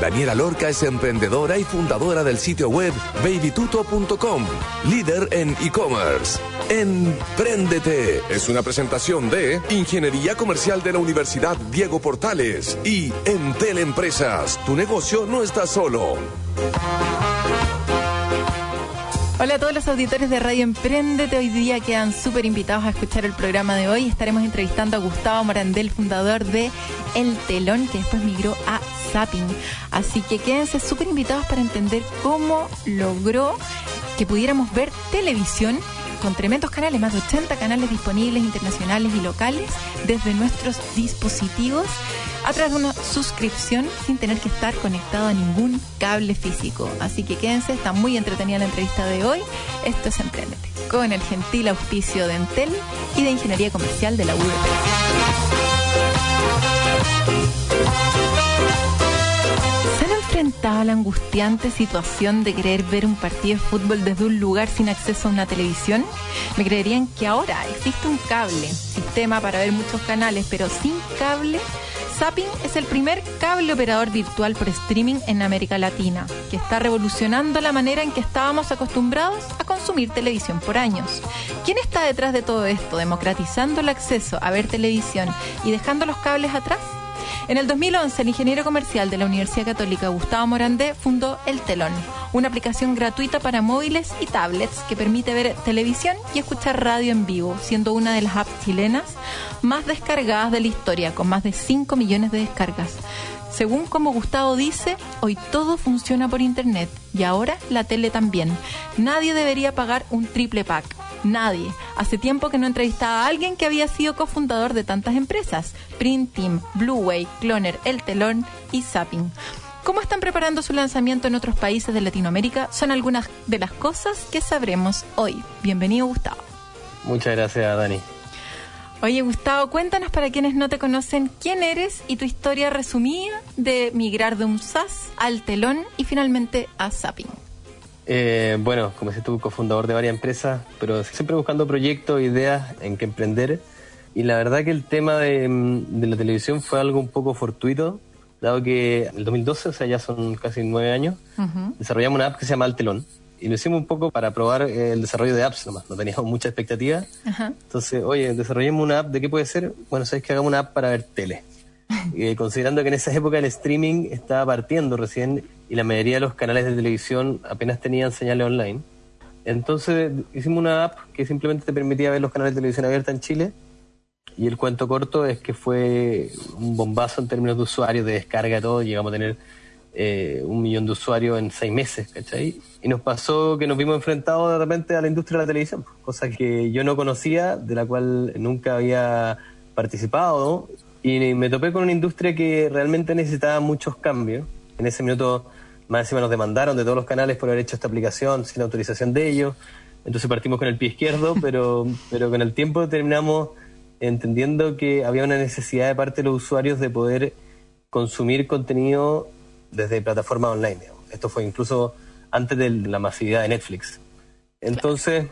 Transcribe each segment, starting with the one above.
Daniela Lorca es emprendedora y fundadora del sitio web babytuto.com, líder en e-commerce. Empréndete es una presentación de Ingeniería Comercial de la Universidad Diego Portales y Entel Empresas. Tu negocio no está solo. Hola a todos los auditores de Radio Emprendete. Hoy día quedan súper invitados a escuchar el programa de hoy. Estaremos entrevistando a Gustavo Morandel, fundador de El Telón, que después migró a Zapping. Así que quédense súper invitados para entender cómo logró que pudiéramos ver televisión con tremendos canales, más de 80 canales disponibles internacionales y locales desde nuestros dispositivos a través de una suscripción sin tener que estar conectado a ningún cable físico. Así que quédense, está muy entretenida la entrevista de hoy. Esto es Emprendete, con el gentil auspicio de Entel y de Ingeniería Comercial de la UDP. ¿Se han enfrentado la angustiante situación de querer ver un partido de fútbol desde un lugar sin acceso a una televisión? Me creerían que ahora existe un cable, sistema para ver muchos canales, pero sin cable. Zapping es el primer cable operador virtual por streaming en América Latina, que está revolucionando la manera en que estábamos acostumbrados a consumir televisión por años. ¿Quién está detrás de todo esto, democratizando el acceso a ver televisión y dejando los cables atrás? En el 2011, el ingeniero comercial de la Universidad Católica Gustavo Morandé fundó El Telón, una aplicación gratuita para móviles y tablets que permite ver televisión y escuchar radio en vivo, siendo una de las apps chilenas más descargadas de la historia, con más de 5 millones de descargas. Según como Gustavo dice, hoy todo funciona por internet y ahora la tele también. Nadie debería pagar un triple pack. Nadie. Hace tiempo que no entrevistaba a alguien que había sido cofundador de tantas empresas. Print Team, Blue Way, Cloner, El Telón y Zapping. ¿Cómo están preparando su lanzamiento en otros países de Latinoamérica? Son algunas de las cosas que sabremos hoy. Bienvenido, Gustavo. Muchas gracias, Dani. Oye, Gustavo, cuéntanos para quienes no te conocen quién eres y tu historia resumida de migrar de un SAS al telón y finalmente a Zapping. Eh, bueno, como dices tú, cofundador de varias empresas, pero siempre buscando proyectos, ideas en que emprender. Y la verdad que el tema de, de la televisión fue algo un poco fortuito, dado que en el 2012, o sea, ya son casi nueve años, desarrollamos una app que se llama El Telón. Y lo hicimos un poco para probar el desarrollo de apps nomás, no teníamos mucha expectativa. Entonces, oye, desarrollemos una app, ¿de qué puede ser? Bueno, sabes que hagamos una app para ver tele. Eh, considerando que en esa época el streaming estaba partiendo recién y la mayoría de los canales de televisión apenas tenían señales online. Entonces hicimos una app que simplemente te permitía ver los canales de televisión abierta en Chile. Y el cuento corto es que fue un bombazo en términos de usuarios, de descarga, todo. Llegamos a tener eh, un millón de usuarios en seis meses, ¿cachai? Y nos pasó que nos vimos enfrentados de repente a la industria de la televisión, cosa que yo no conocía, de la cual nunca había participado. Y me topé con una industria que realmente necesitaba muchos cambios. En ese minuto, más encima nos demandaron de todos los canales por haber hecho esta aplicación sin autorización de ellos. Entonces partimos con el pie izquierdo, pero, pero con el tiempo terminamos entendiendo que había una necesidad de parte de los usuarios de poder consumir contenido desde plataformas online. Digamos. Esto fue incluso antes de la masividad de Netflix. Entonces,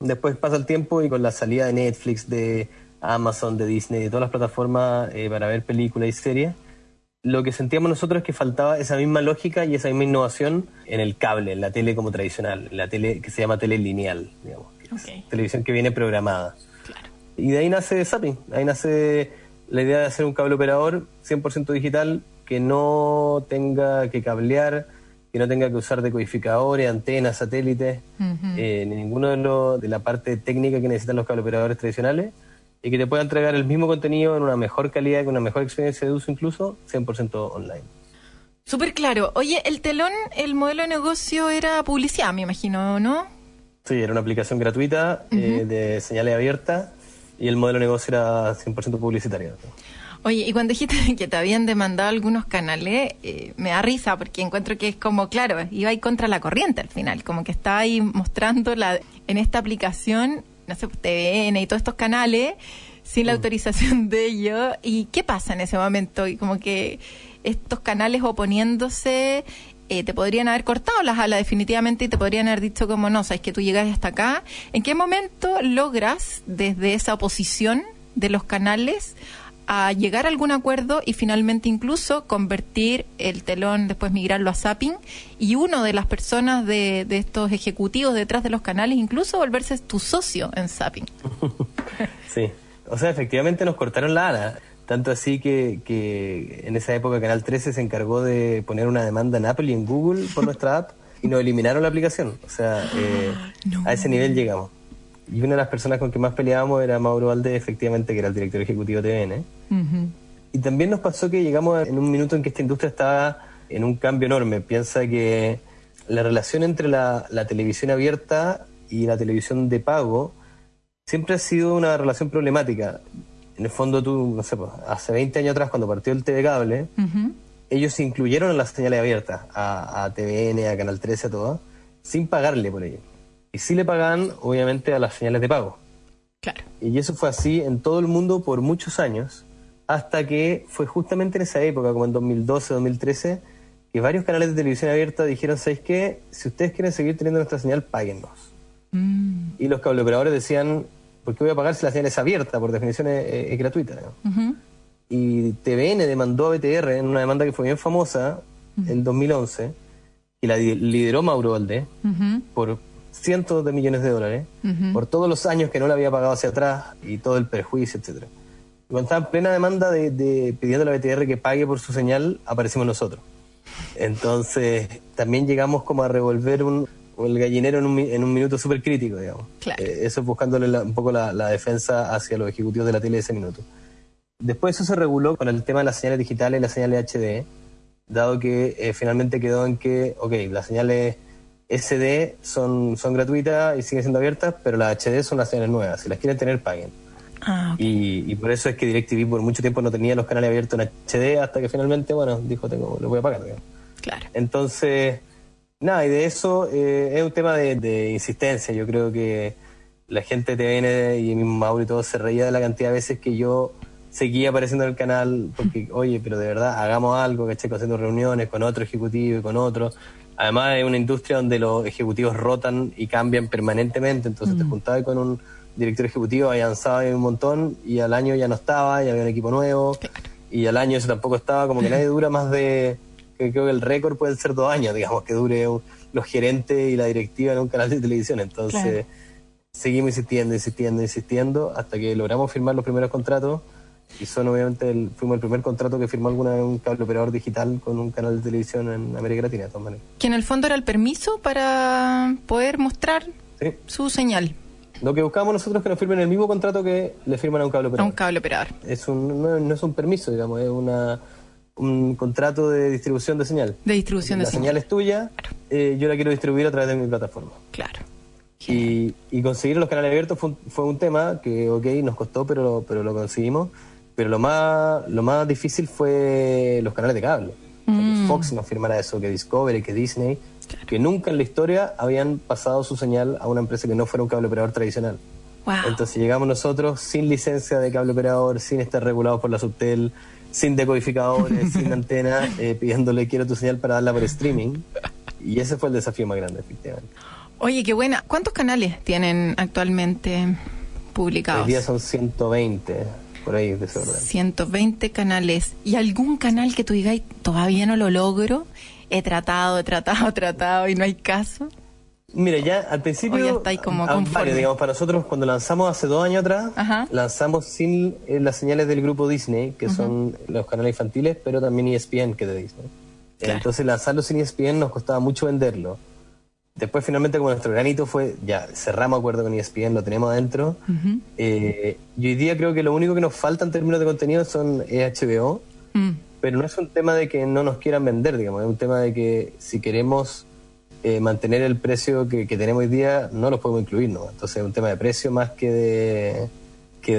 después pasa el tiempo y con la salida de Netflix, de Amazon, de Disney, de todas las plataformas eh, para ver películas y series, lo que sentíamos nosotros es que faltaba esa misma lógica y esa misma innovación en el cable, en la tele como tradicional, en la tele que se llama tele lineal, digamos, okay. televisión que viene programada. Claro. Y de ahí nace Zapping, ahí nace la idea de hacer un cable operador 100% digital que no tenga que cablear, que no tenga que usar decodificadores, antenas, satélites, uh -huh. eh, ni ninguno de, lo, de la parte técnica que necesitan los cable operadores tradicionales y que te pueda entregar el mismo contenido en una mejor calidad, con una mejor experiencia de uso incluso, 100% online. Súper claro. Oye, el telón, el modelo de negocio era publicidad, me imagino, ¿no? Sí, era una aplicación gratuita uh -huh. eh, de señales abiertas y el modelo de negocio era 100% publicitario. Oye, y cuando dijiste que te habían demandado algunos canales, eh, me da risa porque encuentro que es como, claro, iba ahí contra la corriente al final, como que estaba ahí mostrando la, en esta aplicación, no sé, TVN y todos estos canales sin la autorización de ellos. ¿Y qué pasa en ese momento? Y como que estos canales oponiéndose eh, te podrían haber cortado las alas definitivamente y te podrían haber dicho como no, sabes que tú llegas hasta acá. ¿En qué momento logras desde esa oposición de los canales a llegar a algún acuerdo y finalmente incluso convertir el telón, después migrarlo a Zapping y uno de las personas de, de estos ejecutivos detrás de los canales incluso volverse tu socio en Zapping? sí, o sea, efectivamente nos cortaron la ala. Tanto así que, que en esa época Canal 13 se encargó de poner una demanda en Apple y en Google por nuestra app y nos eliminaron la aplicación. O sea, eh, a ese nivel llegamos. Y una de las personas con que más peleábamos era Mauro Valdés, efectivamente, que era el director ejecutivo de TVN. Y también nos pasó que llegamos en un minuto en que esta industria estaba en un cambio enorme. Piensa que la relación entre la, la televisión abierta y la televisión de pago siempre ha sido una relación problemática en el fondo tú, no sé, pues, hace 20 años atrás, cuando partió el TV Cable, ellos incluyeron las señales abiertas, a, a, TVN, a Canal 13, a todo, sin pagarle por ello. Y sí le pagan, obviamente, a las señales de pago. Claro. Y eso fue así en todo el mundo por muchos años, hasta que fue justamente en esa época, como en 2012, 2013, que varios canales de televisión abierta dijeron, ¿sabéis qué? Si ustedes quieren seguir teniendo nuestra señal, páguennos. Mm. Y los cableoperadores decían, ¿por qué voy a pagar si la señal es abierta? Por definición es, gratuita. Y TVN demandó a BTR en una demanda que fue bien famosa en 2011 y la lideró Mauro Valdés por cientos de millones de dólares, por todos los años que no le había pagado hacia atrás y todo el perjuicio, etcétera. Y cuando estaba en plena demanda de, de pidiendo a la BTR que pague por su señal, aparecimos nosotros. Entonces, también llegamos como a revolver un, el gallinero en un, en un minuto súper crítico, digamos. Eh, eso buscándole un poco la, defensa hacia los ejecutivos de la tele de ese minuto. Después eso se reguló con el tema de las señales digitales y las señales HD, dado que eh, finalmente quedó en que, ok, las señales SD son, son gratuitas y siguen siendo abiertas, pero las HD son las señales nuevas. Si las quieren tener, paguen. Ah, y, por eso es que DirecTV por mucho tiempo no tenía los canales abiertos en HD hasta que finalmente, bueno, dijo, tengo, lo voy a pagar. Claro. Entonces, Nada, y de eso eh, es un tema de, insistencia. Yo creo que la gente de TVN y mismo Mauro y todo se reía de la cantidad de veces que yo seguía apareciendo en el canal porque, oye, pero de verdad, hagamos algo, ¿cachai? Haciendo reuniones con otro ejecutivo y con otro. Además, es una industria donde los ejecutivos rotan y cambian permanentemente. Entonces, te mm. juntabas con un director ejecutivo, avanzaba un montón y al año ya no estaba, ya había un equipo nuevo. Y al año eso tampoco estaba, como que nadie dura más de creo que el récord puede ser dos años, digamos, que dure los gerentes y la directiva en un canal de televisión. Entonces, seguimos insistiendo, insistiendo, insistiendo, hasta que logramos firmar los primeros contratos. Y son obviamente, el, fuimos el primer contrato que firmó alguna un cable operador digital con un canal de televisión en América Latina, de todas maneras. Que en el fondo era el permiso para poder mostrar su señal. Lo que buscamos nosotros es que nos firmen el mismo contrato que le firman a un cable operador. A un cable operador. Es un, no es un permiso, digamos, es una un contrato de distribución de señal. De distribución de señal. La señal es tuya, eh, yo la quiero distribuir a través de mi plataforma. Claro. Y, conseguir los canales abiertos fue un, tema que, ok, nos costó, pero, pero lo conseguimos. Pero lo más, lo más difícil fue los canales de cable. Mm. Fox nos firmara eso, que Discovery, que Disney, que nunca en la historia habían pasado su señal a una empresa que no fuera un cable operador tradicional. Entonces llegamos nosotros sin licencia de cable operador, sin estar regulados por la Subtel, sin decodificadores, sin antena, eh, pidiéndole quiero tu señal para darla por streaming. Y ese fue el desafío más grande, efectivamente. Oye, qué buena. ¿Cuántos canales tienen actualmente publicados? Hoy día son 120, por ahí de ese orden. 120 canales. ¿Y algún canal que tú digas, todavía no lo logro? He tratado, he tratado, he tratado y no hay caso. Mire, ya al principio. ya está ahí como digamos, para nosotros, cuando lanzamos hace dos años atrás, lanzamos sin eh, las señales del grupo Disney, que son los canales infantiles, pero también ESPN, que es de Disney. Entonces, lanzarlo sin ESPN nos costaba mucho venderlo. Después, finalmente, como nuestro granito fue, ya cerramos acuerdo con ESPN, lo tenemos adentro. Eh, y hoy día creo que lo único que nos falta en términos de contenido son HBO, mm. pero no es un tema de que no nos quieran vender, digamos, es un tema de que si queremos eh, mantener el precio que, tenemos hoy día no lo podemos incluir, ¿no? Entonces es un tema de precio más que de que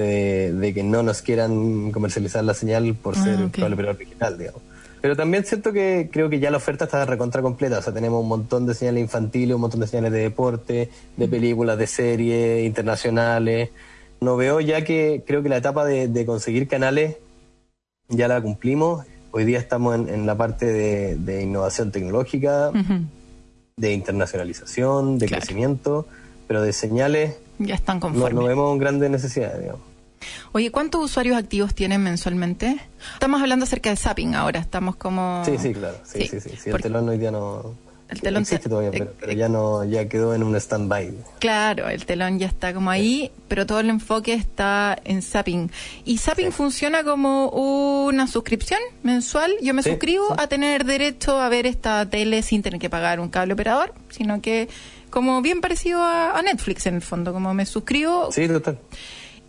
de, que no nos quieran comercializar la señal por ah, ser okay. el original, digamos. Pero también siento que creo que ya la oferta está recontra completa, o sea, tenemos un montón de señales infantiles, un montón de señales de deporte, de películas, de series internacionales. No veo ya que creo que la etapa de, de conseguir canales ya la cumplimos Hoy día estamos en, la parte de, innovación tecnológica, de internacionalización, de crecimiento, pero de señales ya están conformes. No, vemos grandes necesidades, digamos. Oye, ¿cuántos usuarios activos tienen mensualmente? Estamos hablando acerca de Zapping ahora, estamos como... Sí, sí, claro, sí, sí, sí, el telón hoy día no... El telón existe todavía, pero, pero, ya no, ya quedó en un stand-by. Claro, el telón ya está como ahí, pero todo el enfoque está en Zapping. ¿Y Zapping funciona como una suscripción mensual? Yo me suscribo a tener derecho a ver esta tele sin tener que pagar un cable operador, sino que como bien parecido a, Netflix en el fondo, como me suscribo. Sí, total.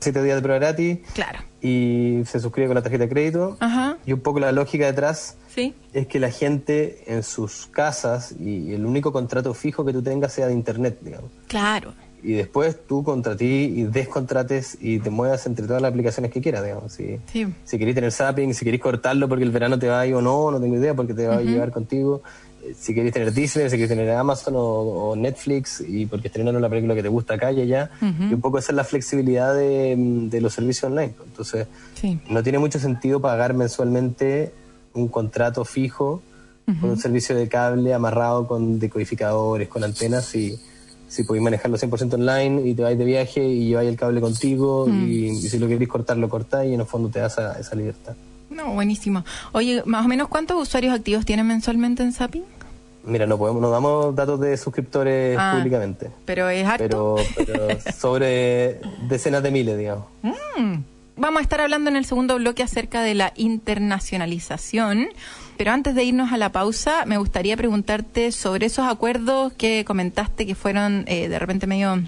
Siete días de prueba gratis. Claro. Y se suscribe con la tarjeta de crédito. Ajá. Y un poco la lógica detrás ¿Sí? es que la gente en sus casas y el único contrato fijo que tú tengas sea de internet, digamos. Claro. Y después tú contra ti y descontrates y te muevas entre todas las aplicaciones que quieras, digamos. Si, sí. si querés tener zapping, si querés cortarlo porque el verano te va a ir o no, no tengo idea porque te va a llevar contigo si queréis tener Disney, si queréis tener Amazon o, Netflix, y porque estrenaron la película que te gusta acá y allá, y un poco esa es la flexibilidad de, los servicios online. Entonces, no tiene mucho sentido pagar mensualmente un contrato fijo con un servicio de cable amarrado con decodificadores, con antenas, y si podéis manejarlo 100% online y te vais de viaje y lleváis el cable contigo, y, si lo queréis cortar, lo cortáis, y en el fondo te das esa libertad. No, buenísimo. Oye, más o menos cuántos usuarios activos tienen mensualmente en Zapping? Mira, no podemos, no damos datos de suscriptores ah, públicamente. Pero es harto. Pero, sobre decenas de miles, digamos. Mm. Vamos a estar hablando en el segundo bloque acerca de la internacionalización. Pero antes de irnos a la pausa, me gustaría preguntarte sobre esos acuerdos que comentaste que fueron eh, de repente medio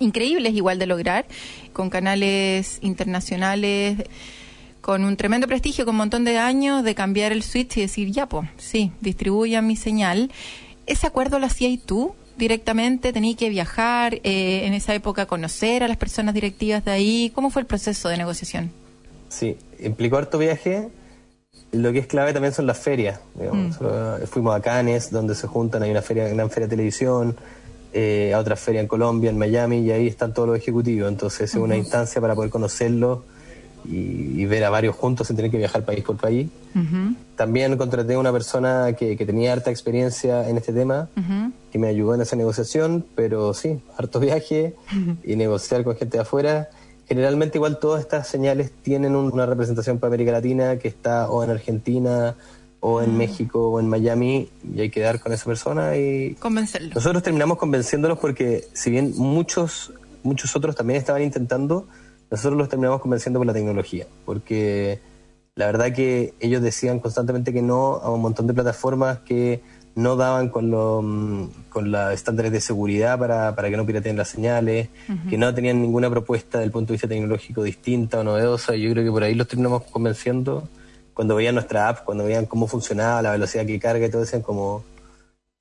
increíbles igual de lograr con canales internacionales con un tremendo prestigio, con un montón de años de cambiar el switch y decir, ya, pues, sí, distribuya mi señal. ¿Ese acuerdo lo hacías tú directamente? ¿Tenía que viajar eh, en esa época, conocer a las personas directivas de ahí? ¿Cómo fue el proceso de negociación? Sí, implicó harto viaje. Lo que es clave también son las ferias. Mm. Fuimos a Cannes, donde se juntan, hay una feria, gran feria de televisión, eh, a otra feria en Colombia, en Miami, y ahí están todos los ejecutivos. Entonces es una instancia para poder conocerlos y, ver a varios juntos sin tener que viajar país por país. También contraté a una persona que, tenía harta experiencia en este tema, que me ayudó en esa negociación, pero sí, harto viaje y negociar con gente de afuera. Generalmente igual todas estas señales tienen una representación para América Latina que está o en Argentina o en México o en Miami y hay que dar con esa persona y convencerlos. Nosotros terminamos convenciéndolos porque si bien muchos muchos otros también estaban intentando, nosotros los terminamos convenciendo con la tecnología, porque la verdad que ellos decían constantemente que no a un montón de plataformas que no daban con, los mm, con los estándares de seguridad para, para que no pirateen las señales, que no tenían ninguna propuesta desde el punto de vista tecnológico distinta o novedosa. Y yo creo que por ahí los terminamos convenciendo cuando veían nuestra app, cuando veían cómo funcionaba, la velocidad que carga y todo, decían como,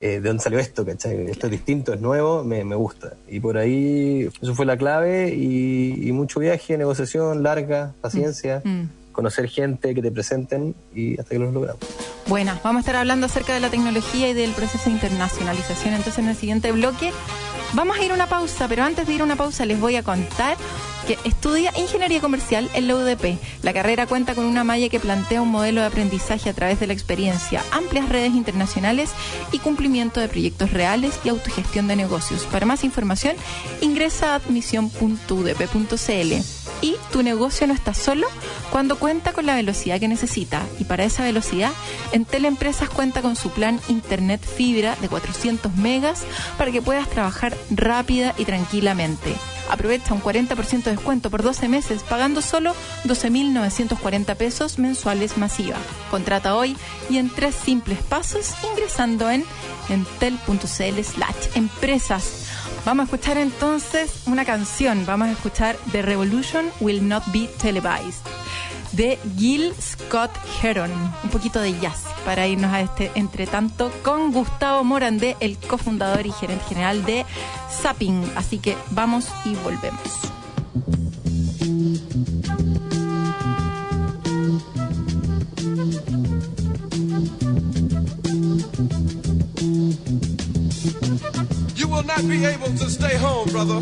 eh, ¿de dónde salió esto? ¿cachai? Esto es distinto, es nuevo, me, gusta. Y por ahí, eso fue la clave y, mucho viaje, negociación larga, paciencia, mm. Mm. conocer gente que te presenten y hasta que los logramos. Bueno, vamos a estar hablando acerca de la tecnología y del proceso de internacionalización entonces en el siguiente bloque. Vamos a ir a una pausa, pero antes de ir a una pausa les voy a contar que estudia Ingeniería Comercial en la UDP. La carrera cuenta con una malla que plantea un modelo de aprendizaje a través de la experiencia, amplias redes internacionales y cumplimiento de proyectos reales y autogestión de negocios. Para más información, ingresa a admisión.udp.cl. Y tu negocio no está solo cuando cuenta con la velocidad que necesita. Y para esa velocidad, Entel Empresas cuenta con su plan Internet Fibra de 400 megas para que puedas trabajar rápida y tranquilamente. Aprovecha un 40% de descuento por 12 meses pagando solo 12.940 pesos mensuales masiva. Contrata hoy y en tres simples pasos ingresando en entel.cl slash empresas. Vamos a escuchar entonces una canción. Vamos a escuchar The Revolution Will Not Be Televised de Gil Scott Heron. Un poquito de jazz para irnos a este entretanto con Gustavo Morandé, el cofundador y gerente general de Zapping. Así que vamos y volvemos. You will not be able to stay home, brother.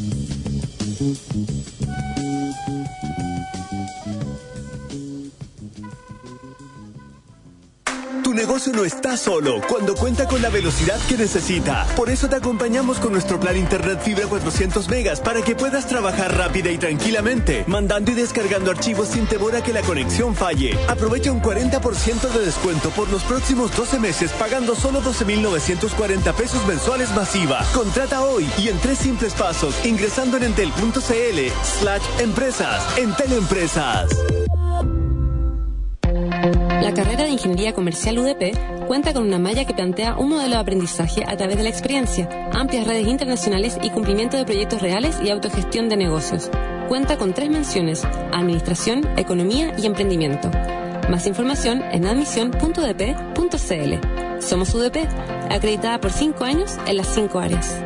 Negocio no está solo cuando cuenta con la velocidad que necesita. Por eso te acompañamos con nuestro plan Internet Fibra 400 megas para que puedas trabajar rápida y tranquilamente, mandando y descargando archivos sin temor a que la conexión falle. Aprovecha un 40% de descuento por los próximos 12 meses pagando solo 12.940 pesos mensuales masiva. Contrata hoy y en tres simples pasos ingresando en entel.cl slash empresas. Entel Empresas. La carrera de Ingeniería Comercial UDP cuenta con una malla que plantea un modelo de aprendizaje a través de la experiencia, amplias redes internacionales y cumplimiento de proyectos reales y autogestión de negocios. Cuenta con tres menciones, Administración, Economía y Emprendimiento. Más información en admisión.udp.cl. Somos UDP, acreditada por cinco años en las cinco áreas.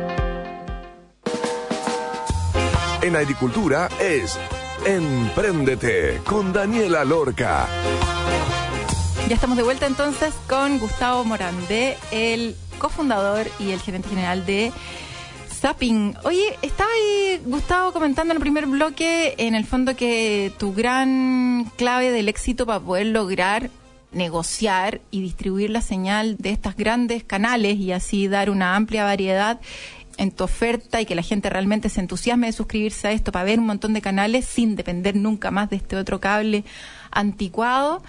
En agricultura es Empréndete con Daniela Lorca. Ya estamos de vuelta entonces con Gustavo Morandé, el cofundador y el gerente general de Zapping. Oye, estaba ahí Gustavo comentando en el primer bloque, en el fondo, que tu gran clave del éxito para poder lograr negociar y distribuir la señal de estos grandes canales y así dar una amplia variedad en tu oferta y que la gente realmente se entusiasme de suscribirse a esto para ver un montón de canales sin depender nunca más de este otro cable anticuado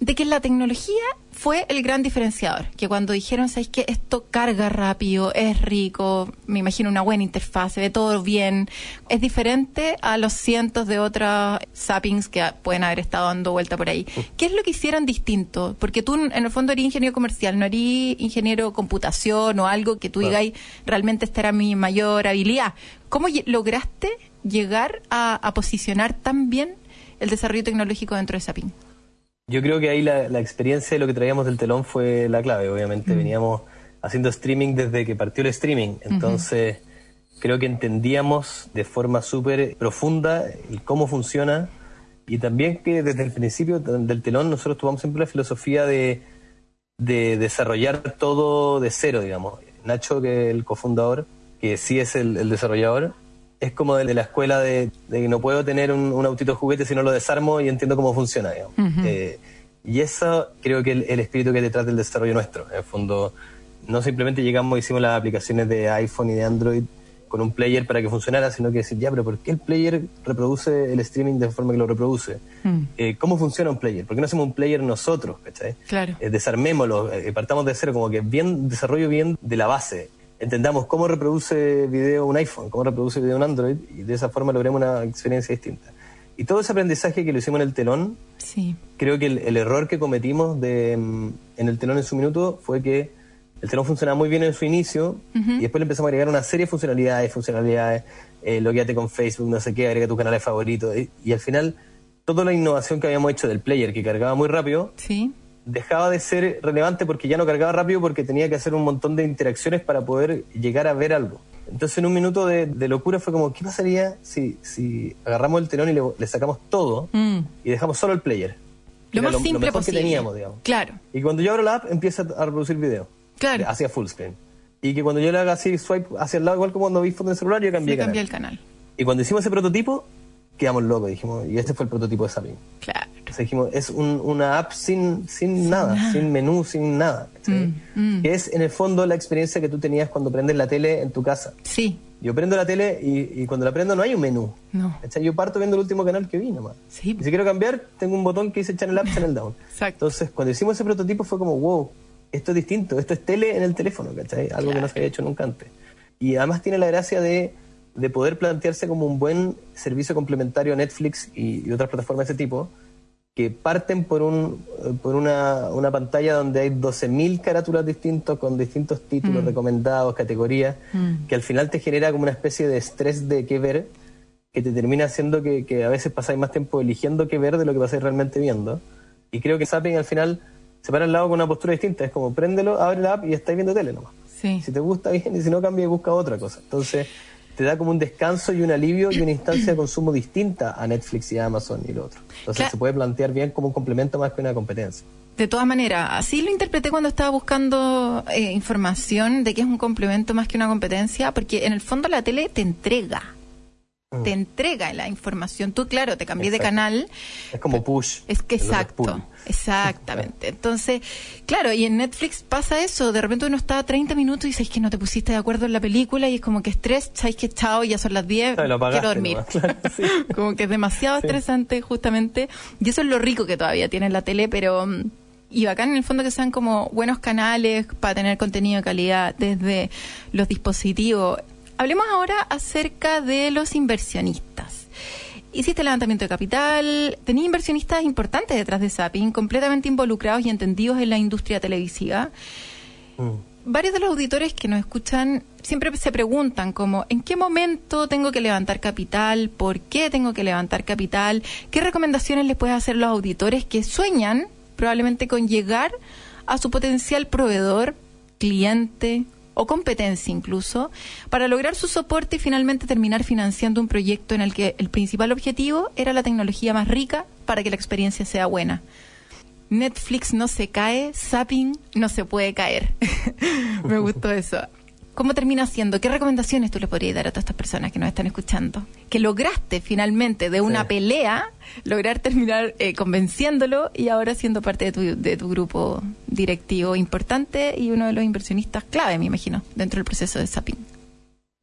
de que la tecnología fue el gran diferenciador, que cuando dijeron, ¿sabes que Esto carga rápido, es rico, me imagino una buena interfaz, se ve todo bien, es diferente a los cientos de otros zappings que pueden haber estado dando vuelta por ahí. ¿Qué es lo que hicieron distinto? Porque tú en el fondo eres ingeniero comercial, no eres ingeniero computación o algo que tú digáis, realmente esta era mi mayor habilidad. ¿Cómo lograste llegar a, a posicionar tan bien el desarrollo tecnológico dentro de Zapping? Yo creo que ahí la, experiencia de lo que traíamos del telón fue la clave, obviamente. Veníamos haciendo streaming desde que partió el streaming, entonces creo que entendíamos de forma súper profunda cómo funciona Y también que desde el principio del telón nosotros tomamos siempre la filosofía de, de desarrollar todo de cero, digamos. Nacho, que es el cofundador, que sí es el, desarrollador, es como de, la escuela de, que no puedo tener un, autito juguete si no lo desarmo y entiendo cómo funciona. Eh, y eso creo que el, el espíritu que detrás del desarrollo nuestro. En el fondo, no simplemente llegamos y hicimos las aplicaciones de iPhone y de Android con un player para que funcionara, sino que decir, ya, pero ¿por qué el player reproduce el streaming de forma que lo reproduce? Mm. Eh, ¿Cómo funciona un player? ¿Por qué no hacemos un player nosotros? ¿cachai? Claro. Eh, desarmémoslo, eh, partamos de cero, como que bien, desarrollo bien de la base. Entendamos cómo reproduce video un iPhone, cómo reproduce video un Android, y de esa forma logremos una experiencia distinta. Y todo ese aprendizaje que lo hicimos en el telón, sí. creo que el, error que cometimos de, mm, en el telón en su minuto fue que el telón funcionaba muy bien en su inicio y después le empezamos a agregar una serie de funcionalidades, funcionalidades, eh, logueate con Facebook, no sé qué, agrega tu canal favorito y, y, al final toda la innovación que habíamos hecho del player que cargaba muy rápido ¿Sí? Dejaba de ser relevante porque ya no cargaba rápido porque tenía que hacer un montón de interacciones para poder llegar a ver algo. Entonces en un minuto de, locura fue como, ¿qué pasaría si, si agarramos el telón y le, sacamos todo mm. y dejamos solo el player? Lo más simple posible. que teníamos, digamos. Claro. Y cuando yo abro la app empieza a reproducir video. Claro. Hacia full screen. Y que cuando yo le haga así swipe hacia el lado, igual como cuando vi foto en el celular, yo cambié, cambié el canal. Y cuando hicimos ese prototipo, quedamos locos, dijimos, y este fue el prototipo de Sapin. Claro. Entonces dijimos, es una app sin, sin, nada, sin menú, sin nada. Mm, mm. Que es en el fondo la experiencia que tú tenías cuando prendes la tele en tu casa. Sí. Yo prendo la tele y, cuando la prendo no hay un menú. No. Yo parto viendo el último canal que vi nomás. Sí. Y si quiero cambiar, tengo un botón que dice Channel Up, Channel Down. Exacto. Entonces, cuando hicimos ese prototipo fue como, wow, esto es distinto, esto es tele en el teléfono, ¿cachai? Algo que no se había hecho nunca antes. Y además tiene la gracia de, de poder plantearse como un buen servicio complementario a Netflix y, otras plataformas de ese tipo, que parten por, un, por una, una pantalla donde hay 12.000 carátulas distintos con distintos títulos mm. recomendados, categorías, mm. que al final te genera como una especie de estrés de qué ver, que te termina haciendo que, que a veces pasáis más tiempo eligiendo qué ver de lo que pasáis realmente viendo. Y creo que Zapping al final se para al lado con una postura distinta. Es como, préndelo, abre la app y estáis viendo tele nomás. Sí. Si te gusta bien y si no cambia y busca otra cosa. Entonces, te da como un descanso y un alivio y una instancia de consumo distinta a Netflix y a Amazon y lo otro. Entonces, se puede plantear bien como un complemento más que una competencia. De todas maneras, así lo interpreté cuando estaba buscando eh, información de que es un complemento más que una competencia, porque en el fondo la tele te entrega Mm. te entrega la información. Tú, claro, te cambié de canal. Es como push. Es que exacto, exactamente. Entonces, claro, y en Netflix pasa eso. De repente uno está 30 minutos y dices que no te pusiste de acuerdo en la película y es como que estrés, sabes que chao, ya son las 10, quiero dormir. como que es demasiado estresante, justamente. Y eso es lo rico que todavía tiene la tele, pero mm, y bacán en el fondo que sean como buenos canales para tener contenido de calidad desde los dispositivos. Hablemos ahora acerca de los inversionistas. Hiciste levantamiento de capital, tenía inversionistas importantes detrás de Zapping, completamente involucrados y entendidos en la industria televisiva. Mm. Varios de los auditores que nos escuchan siempre se preguntan como, ¿en qué momento tengo que levantar capital? ¿Por qué tengo que levantar capital? ¿Qué recomendaciones les puedes hacer los auditores que sueñan probablemente con llegar a su potencial proveedor, cliente o competencia incluso, para lograr su soporte y finalmente terminar financiando un proyecto en el que el principal objetivo era la tecnología más rica para que la experiencia sea buena. Netflix no se cae, Zapping no se puede caer. Me gustó eso. ¿Cómo termina siendo? ¿Qué recomendaciones tú le podrías dar a todas estas personas que nos están escuchando? Que lograste finalmente de una pelea lograr terminar eh, convenciéndolo y ahora siendo parte de tu, de tu grupo directivo importante y uno de los inversionistas clave, me imagino, dentro del proceso de Zapping.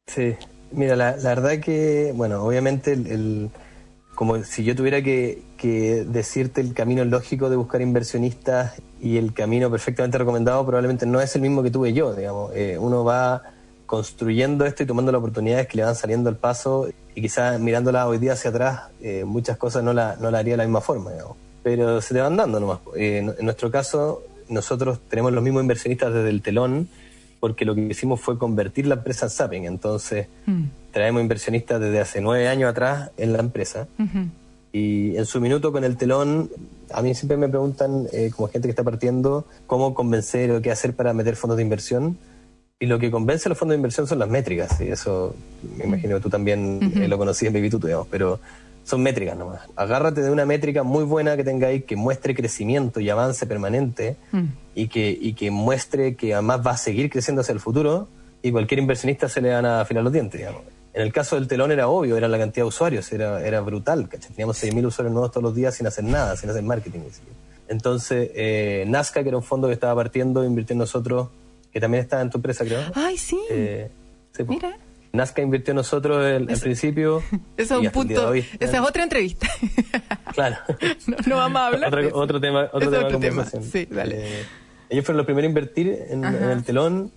Sí, mira, la, la verdad que, bueno, obviamente el, como si yo tuviera que, decirte el camino lógico de buscar inversionistas y el camino perfectamente recomendado probablemente no es el mismo que tuve yo, digamos. Eh, uno va construyendo esto y tomando las oportunidades que le van saliendo al paso y quizás mirándola hoy día hacia atrás, eh, muchas cosas no la, no la haría de la misma forma, digamos. Pero se te van dando nomás. Eh, en nuestro caso, nosotros tenemos los mismos inversionistas desde el telón porque lo que hicimos fue convertir la empresa en Zapping. Entonces, mm. Traemos inversionistas desde hace nueve años atrás en la empresa. Y en su minuto con el telón, a mí siempre me preguntan, eh, como gente que está partiendo, cómo convencer o qué hacer para meter fondos de inversión. Y lo que convence a los fondos de inversión son las métricas, y eso me imagino que tú también eh, lo conocías en Vivituto, digamos, pero son métricas nomás. Agárrate de una métrica muy buena que tengáis que muestre crecimiento y avance permanente Mm. y, que, y que muestre que además va a seguir creciendo hacia el futuro y cualquier inversionista se le van a afilar los dientes, digamos. En el caso del telón era obvio, era la cantidad de usuarios, era, era brutal, ¿cachai? Teníamos 6.000 usuarios nuevos todos los días sin hacer nada, sin hacer marketing. Entonces, eh, Nazca, que era un fondo que estaba partiendo, invirtió en nosotros, que también está en tu empresa, creo. Ay, sí. Eh, sí, po. Mira. Nazca invirtió en nosotros el- al principio. Eso es un punto. hoy. Esa es otra entrevista. Claro. no, no vamos a hablar. otro, tema, otro Ese tema de otro tema. conversación. Sí, dale. Eh, ellos fueron los primeros a invertir en el telón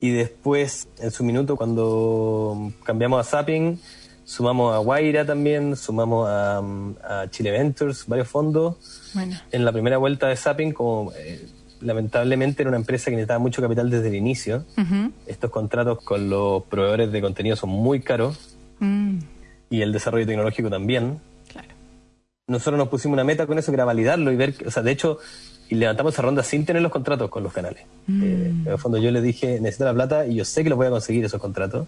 y después, en su minuto, cuando cambiamos a Zapping, sumamos a Guaira también, sumamos a, a Chile Ventures, varios fondos. Bueno. En la primera vuelta de Zapping, como eh, lamentablemente era una empresa que necesitaba mucho capital desde el inicio, estos contratos con los proveedores de contenido son muy caros Mm, y el desarrollo tecnológico también. claro. nosotros nos pusimos una meta con eso que era validarlo y ver, que- o sea, de hecho, y levantamos esa ronda sin tener los contratos con los canales. Eh, en el fondo yo les dije, necesito la plata y yo sé que los voy a conseguir esos contratos.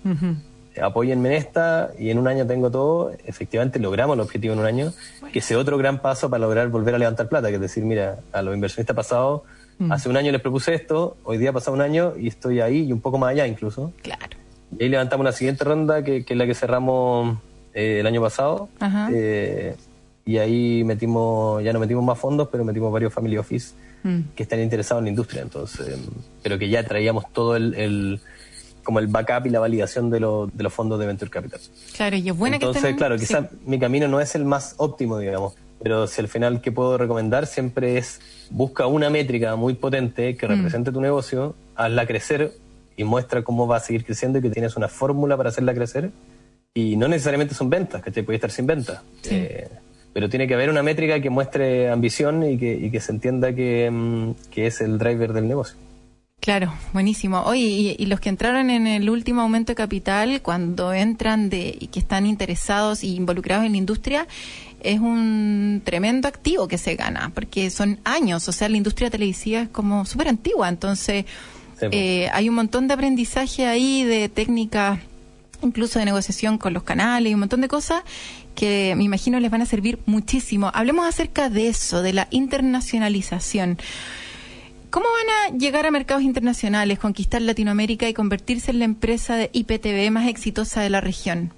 Eh, apóyenme en esta y en un año tengo todo. Efectivamente logramos el objetivo en un año, que ese otro gran paso para lograr volver a levantar plata, que es decir, mira, a los inversionistas pasados, hace un año les propuse esto, hoy día ha pasado un año y estoy ahí y un poco más allá incluso. Claro. Y ahí levantamos una siguiente ronda, que, que es la que cerramos eh, el año pasado. Ajá. Y ahí metimos, ya no metimos más fondos, pero metimos varios family office Mm. que están interesados en la industria, entonces, pero que ya traíamos todo el, el- como el backup y la validación de, lo- de los fondos de Venture Capital. Claro, y es buena entonces, que estén... claro, sí. quizás mi camino no es el más óptimo, digamos, pero si al final que puedo recomendar siempre es busca una métrica muy potente Mm. que represente tu negocio, hazla crecer y muestra cómo va a seguir creciendo y que tienes una fórmula para hacerla crecer. Y no necesariamente son ventas, que puede estar sin ventas. Sí. Eh, pero tiene que haber una métrica que muestre ambición y que, y que se entienda que, mm, que es el driver del negocio. Claro, buenísimo. Oye, y, y los que entraron en el último aumento de capital, cuando entran de y que están interesados y involucrados en la industria, es un tremendo activo que se gana, porque son años, o sea, la industria televisiva es como súper antigua, entonces Sí, pues. eh, hay un montón de aprendizaje ahí, de técnicas, incluso de negociación con los canales y un montón de cosas que me imagino les van a servir muchísimo. Hablemos acerca de eso, de la internacionalización. ¿Cómo van a llegar a mercados internacionales, conquistar Latinoamérica y convertirse en la empresa de IPTV más exitosa de la región?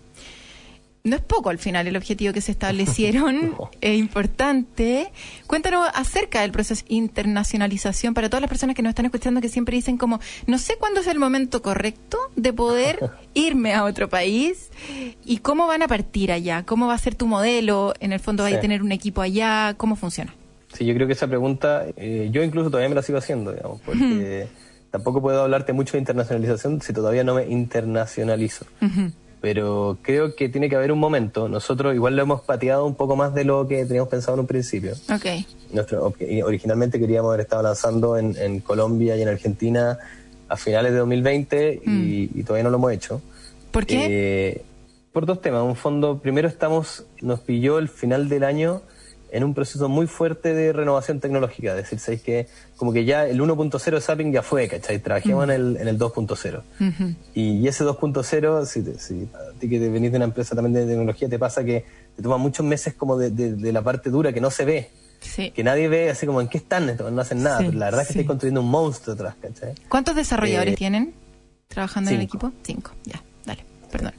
No es poco al final el objetivo que se establecieron, es importante. Cuéntanos acerca del proceso de internacionalización para todas las personas que nos están escuchando que siempre dicen como, no sé cuándo es el momento correcto de poder irme a otro país y cómo van a partir allá, cómo va a ser tu modelo, en el fondo vais a tener un equipo allá, cómo funciona. Sí, yo creo que esa pregunta, eh, yo incluso todavía me la sigo haciendo, digamos, porque tampoco puedo hablarte mucho de internacionalización si todavía no me internacionalizo. Pero creo que tiene que haber un momento. Nosotros igual lo hemos pateado un poco más de lo que teníamos pensado en un principio. Ok. Nuestro, ok, y originalmente queríamos haber estado lanzando en, en Colombia y en Argentina a finales de 2020 y, y todavía no lo hemos hecho. ¿Por qué? Eh, por dos temas. Un fondo, primero estamos, nos pilló el final del año en un proceso muy fuerte de renovación tecnológica. Es decir, ¿sabéis que como que ya el 1.0 de Zapping ya fue, ¿cachai? Trabajemos en, el, en el 2.0. Ujú. Y, y ese 2.0, si, te- si a ti que venís de una empresa también de tecnología, te pasa que te toma muchos meses como de, de- de la parte dura que no se ve, Sí. que nadie ve, así como en qué están, no hacen nada. Sí, pero la verdad es que estáis construyendo un monstruo atrás, ¿cachai? ¿Cuántos desarrolladores Eh, tienen trabajando en el equipo? Cinco. Ya, dale, perdón.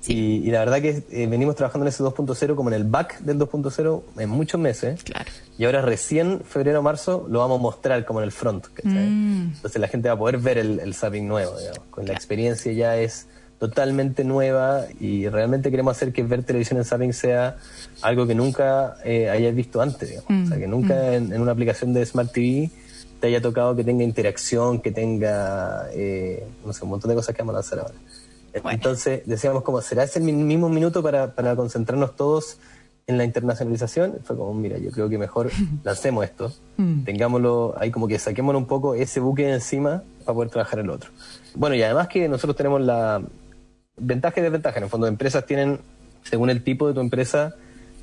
Sí, Y, y la verdad que eh, venimos trabajando en ese 2.0 como en el back del 2.0 en muchos meses. claro. Y ahora recién, febrero marzo, lo vamos a mostrar como en el front. Mm. Entonces la gente va a poder ver el, el zapping nuevo. digamos. Con la experiencia ya es totalmente nueva y realmente queremos hacer que ver televisión en zapping sea algo que nunca eh, hayas visto antes. digamos. Mm, O sea, que nunca en, en una aplicación de Smart TV te haya tocado que tenga interacción, que tenga, eh, no sé, un montón de cosas que vamos a lanzar ahora. Bueno. Entonces decíamos como, ¿será ese el mi- mismo minuto para, para concentrarnos todos en la internacionalización? Fue como, mira, yo creo que mejor lancemos esto, Mm. tengámoslo ahí como que saquémonos un poco ese buque de encima para poder trabajar el otro. Bueno, y además que nosotros tenemos la ventaja y desventaja. En el fondo, empresas tienen, según el tipo de tu empresa,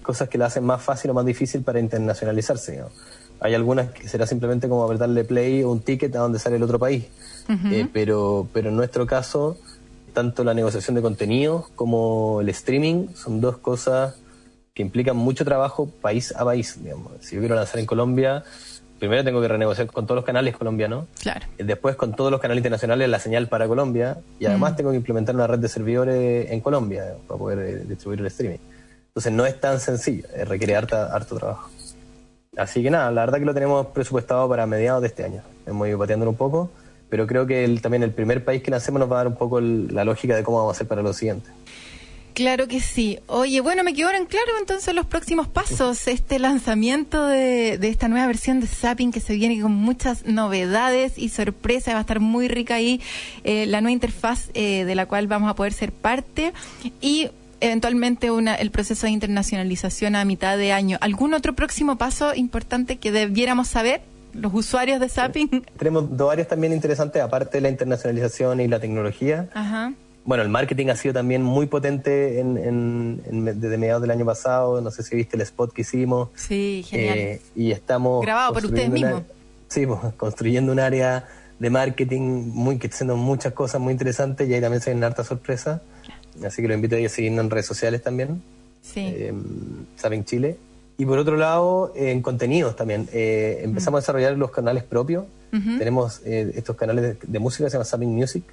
cosas que la hacen más fácil o más difícil para internacionalizarse. digamos. Hay algunas que será simplemente como apretarle play o un ticket a donde sale el otro país. Eh, pero, pero en nuestro caso, tanto la negociación de contenidos como el streaming son dos cosas que implican mucho trabajo país a país. Digamos. Si yo quiero lanzar en Colombia, primero tengo que renegociar con todos los canales colombianos, Claro. después con todos los canales internacionales la señal para Colombia y además Mm. tengo que implementar una red de servidores en Colombia eh, para poder eh, distribuir el streaming. Entonces no es tan sencillo, eh, requiere harta, harto trabajo. Así que nada, la verdad que lo tenemos presupuestado para mediados de este año. Hemos ido pateándolo un poco, pero creo que el- también el primer país que lancemos nos va a dar un poco el- la lógica de cómo vamos a hacer para lo siguiente. Claro que sí. Oye, bueno, me quedaron claro entonces los próximos pasos. Este lanzamiento de, de esta nueva versión de Zapping que se viene con muchas novedades y sorpresas. Va a estar muy rica ahí eh, la nueva interfaz eh, de la cual vamos a poder ser parte. Y eventualmente una, el proceso de internacionalización a mitad de año. ¿Algún otro próximo paso importante que debiéramos saber los usuarios de Zapping? Tenemos dos áreas también interesantes, aparte de la internacionalización y la tecnología. Ajá. Bueno, el marketing ha sido también muy potente en, en- en- desde mediados del año pasado. No sé si viste el spot que hicimos. Sí, genial. Eh, y estamos. Grabado por ustedes una- mismos. sí, pues, construyendo un área de marketing muy que está haciendo muchas cosas muy interesantes y ahí también se vienen hartas sorpresas. Así que lo invito a seguirnos en redes sociales también. sí. eh, Saben Chile. Y por otro lado, eh, en contenidos también. Eh, empezamos a desarrollar los canales propios. Ujú. Tenemos eh, estos canales de, de música se llama Sapping Music,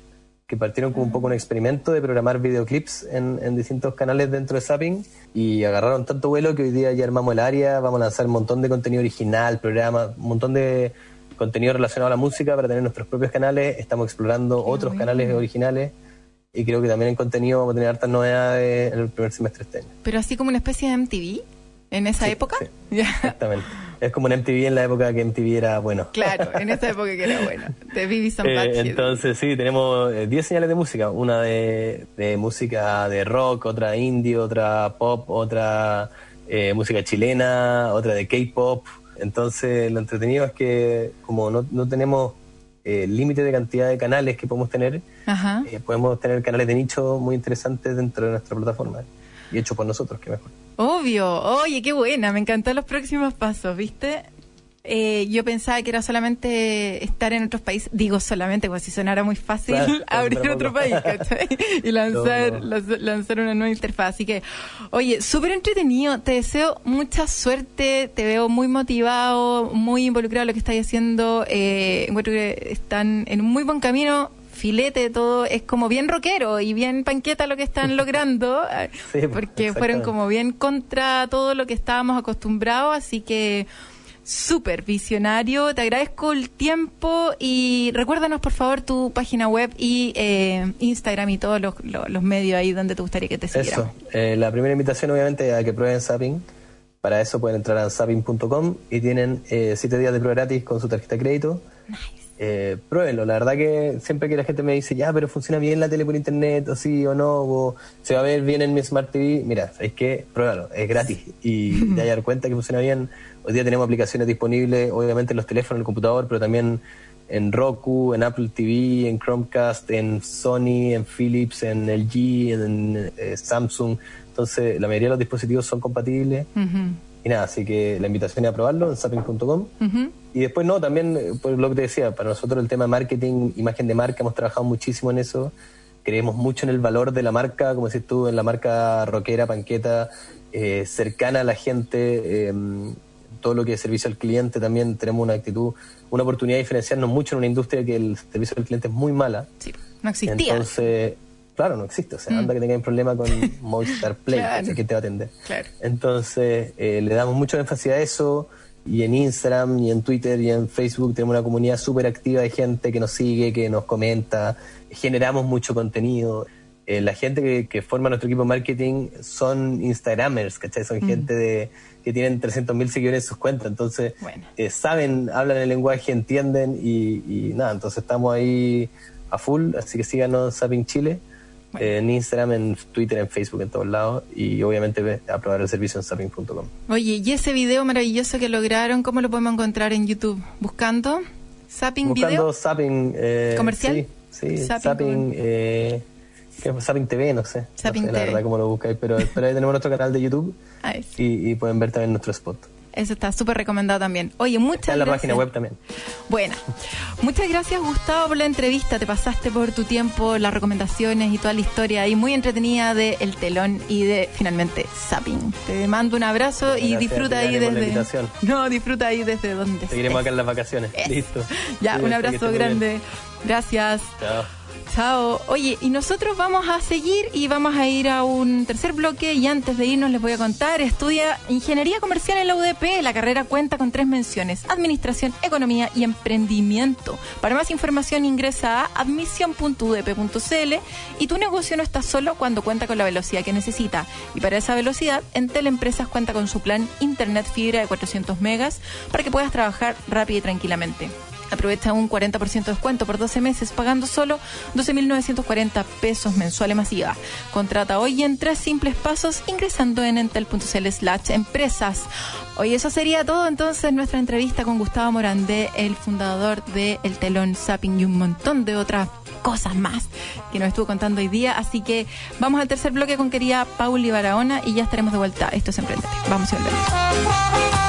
que partieron como un poco un experimento de programar videoclips en, en distintos canales dentro de Sapping y agarraron tanto vuelo que hoy día ya armamos el área, vamos a lanzar un montón de contenido original, programas, un montón de contenido relacionado a la música para tener nuestros propios canales. Estamos explorando otros bueno. canales originales y creo que también en contenido vamos a tener hartas novedades en el primer semestre este año. Pero así como una especie de MTV en esa Sí, época. sí. Exactamente. Es como en MTV en la época que MTV era bueno. Claro, en esa época que era bueno. De and Eh, entonces sí, tenemos eh, 10 señales de música, una de, de música de rock, otra indie, otra pop, otra eh, música chilena, otra de K-pop. Entonces lo entretenido es que como no, no tenemos eh, límite de cantidad de canales que podemos tener, Ajá. eh, podemos tener canales de nicho muy interesantes dentro de nuestra plataforma y hechos por nosotros, que mejor. Obvio. Oye, qué buena. Me encantan los próximos pasos, ¿viste? Eh, yo pensaba que era solamente estar en otros países. Digo solamente, como si sonara muy fácil Claro, abrir otro país, ¿cachai? Y lanzar, No, no. lanz- lanzar una nueva interfaz. Así que, oye, súper entretenido. Te deseo mucha suerte. Te veo muy motivado, muy involucrado en lo que estás haciendo. Eh, encuentro que están en un muy buen camino. Filete todo, es como bien rockero y bien panqueta lo que están logrando, eh, Sí, pues, porque fueron como bien contra todo lo que estábamos acostumbrados, así que súper visionario. Te agradezco el tiempo y recuérdanos por favor tu página web y eh, Instagram y todos los, los- los medios ahí donde te gustaría que te siguieran. Eso. Eh, la primera invitación, obviamente, a que prueben Zapping. Para eso pueden entrar a zapping.com y tienen 7 días de prueba gratis con su tarjeta de crédito. Eh, pruébenlo. La verdad que siempre que la gente me dice, ya, pero funciona bien la tele por internet, o sí o no, o se va a ver bien en mi Smart TV, mira, es que pruébalo, es gratis. Y te vas a dar cuenta que funciona bien. Hoy día tenemos aplicaciones disponibles, obviamente en los teléfonos, en el computador, pero también en Roku, en Apple TV, en Chromecast, en Sony, en Philips, en LG, en eh, Samsung. Entonces, la mayoría de los dispositivos son compatibles. Ujú, Y nada, así que la invitación es a probarlo en zapping.com. ujú. Y después, no, también, eh, por lo que te decía, para nosotros el tema de marketing, imagen de marca, hemos trabajado muchísimo en eso. Creemos mucho en el valor de la marca, como decís tú, en la marca rockera, panqueta, eh, cercana a la gente, eh, todo lo que es servicio al cliente también tenemos una actitud, una oportunidad de diferenciarnos mucho en una industria que el servicio al cliente es muy mala. Sí, no existía. Entonces, claro, no existe. O sea, Mm. anda que tenga un problema con Movistar Play, Claro. ¿quién te va a atender? Claro. Entonces, eh, le damos mucho énfasis a eso. Y en Instagram, y en Twitter, y en Facebook tenemos una comunidad súper activa de gente que nos sigue, que nos comenta. Generamos mucho contenido. Eh, la gente que, que forma nuestro equipo de marketing son Instagramers, ¿cachai? Son gente de, que tienen 300.000 seguidores en sus cuentas. Entonces, Bueno. eh, saben, hablan el lenguaje, entienden y, y nada, entonces estamos ahí a full, así que síganos Zapping Chile Bueno. eh, en Instagram, en Twitter, en Facebook, en todos lados y obviamente a probar el servicio en zapping.com. Oye, y ese video maravilloso que lograron, ¿cómo lo podemos encontrar en YouTube? ¿Buscando? ¿Zapping Buscando video? Zapping... eh, ¿Comercial? Sí, sí Zapping eh, TV, no sé. Zapping no sé la TV. verdad cómo lo buscáis, pero, pero ahí tenemos nuestro canal de YouTube y, y pueden ver también nuestro spot. Eso está súper recomendado también. Oye, muchas Está en la gracias. página web también. Bueno, muchas gracias Gustavo por la entrevista. Te pasaste por tu tiempo, las recomendaciones y toda la historia ahí muy entretenida de El Telón y de finalmente Zapping. Te mando un abrazo y disfruta ahí desde. No, disfruta ahí desde donde Seguiremos estés. acá en las vacaciones. Listo. Ya, un abrazo grande. Gracias. Chao. Chao. Oye, y nosotros vamos a seguir y vamos a ir a un tercer bloque y antes de irnos les voy a contar, estudia Ingeniería Comercial en la UDP. La carrera cuenta con tres menciones, Administración, Economía y Emprendimiento. Para más información ingresa a admisión.udp.cl y tu negocio no está solo cuando cuenta con la velocidad que necesita. Y para esa velocidad, Entel Empresas cuenta con su plan Internet Fibra de 400 megas para que puedas trabajar rápido y tranquilamente. Aprovecha un 40% de descuento por 12 meses pagando solo 12.940 pesos mensuales masiva. Contrata hoy en tres simples pasos ingresando en entel.cl slash empresas. Hoy eso sería todo entonces nuestra entrevista con Gustavo Morandé, el fundador de El Telón Zapping y un montón de otras cosas más que nos estuvo contando hoy día. Así que vamos al tercer bloque con querida Pauli Barahona y ya estaremos de vuelta. Esto es Emprendete. Vamos y volvemos.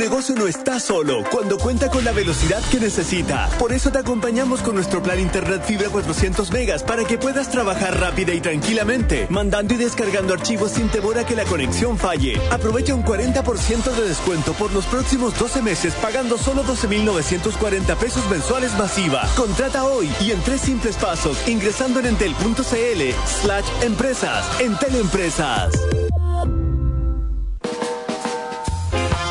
Negocio no está solo cuando cuenta con la velocidad que necesita. Por eso te acompañamos con nuestro plan Internet Fibra 400 megas para que puedas trabajar rápida y tranquilamente, mandando y descargando archivos sin temor a que la conexión falle. Aprovecha un 40% de descuento por los próximos 12 meses pagando solo 12.940 pesos mensuales masiva. Contrata hoy y en tres simples pasos ingresando en entel.cl slash empresas. Entel Empresas.